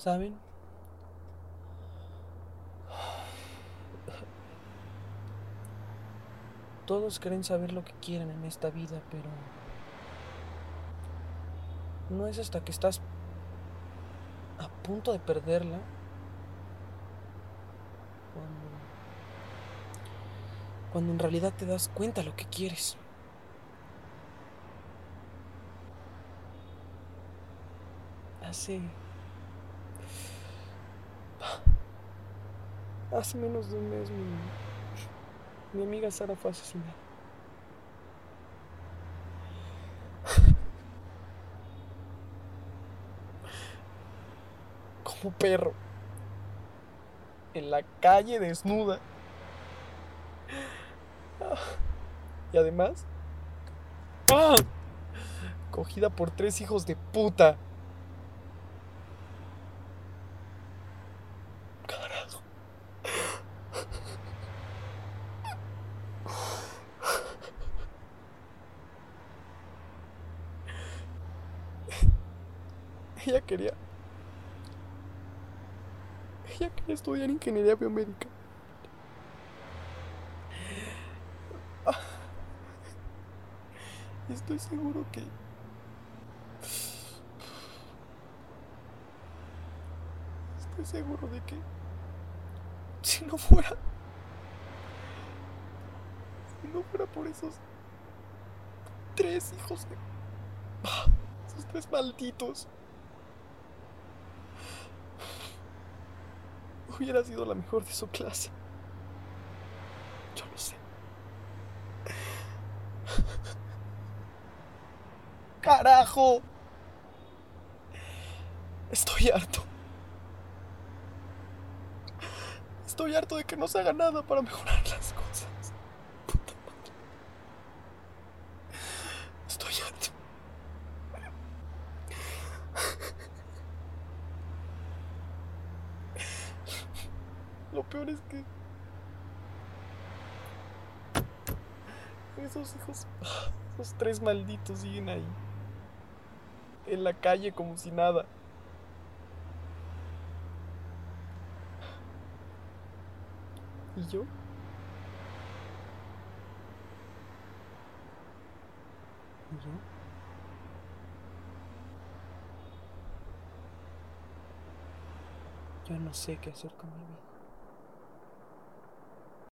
¿Saben? Todos creen saber lo que quieren en esta vida, pero no es hasta que estás a punto de perderla cuando, cuando en realidad te das cuenta lo que quieres. Hace hace menos de un mes mi mi amiga Sara fue asesinada. Como perro. En la calle desnuda. Y además... ¡ah! Cogida por tres hijos de puta. Ella quería. Ella quería estudiar ingeniería biomédica. Estoy seguro que. Estoy seguro de que. Si no fuera. Si no fuera por esos. Tres hijos de. Esos tres malditos. Hubiera sido la mejor de su clase. Yo lo sé. ¡Carajo! Estoy harto. Estoy harto de que no se haga nada para mejorar las cosas. Puta madre. Estoy harto. Lo peor es que. Esos hijos. Esos tres malditos siguen ahí. En la calle como si nada. ¿Y yo? ¿Y yo? Yo no sé qué hacer con mi vida.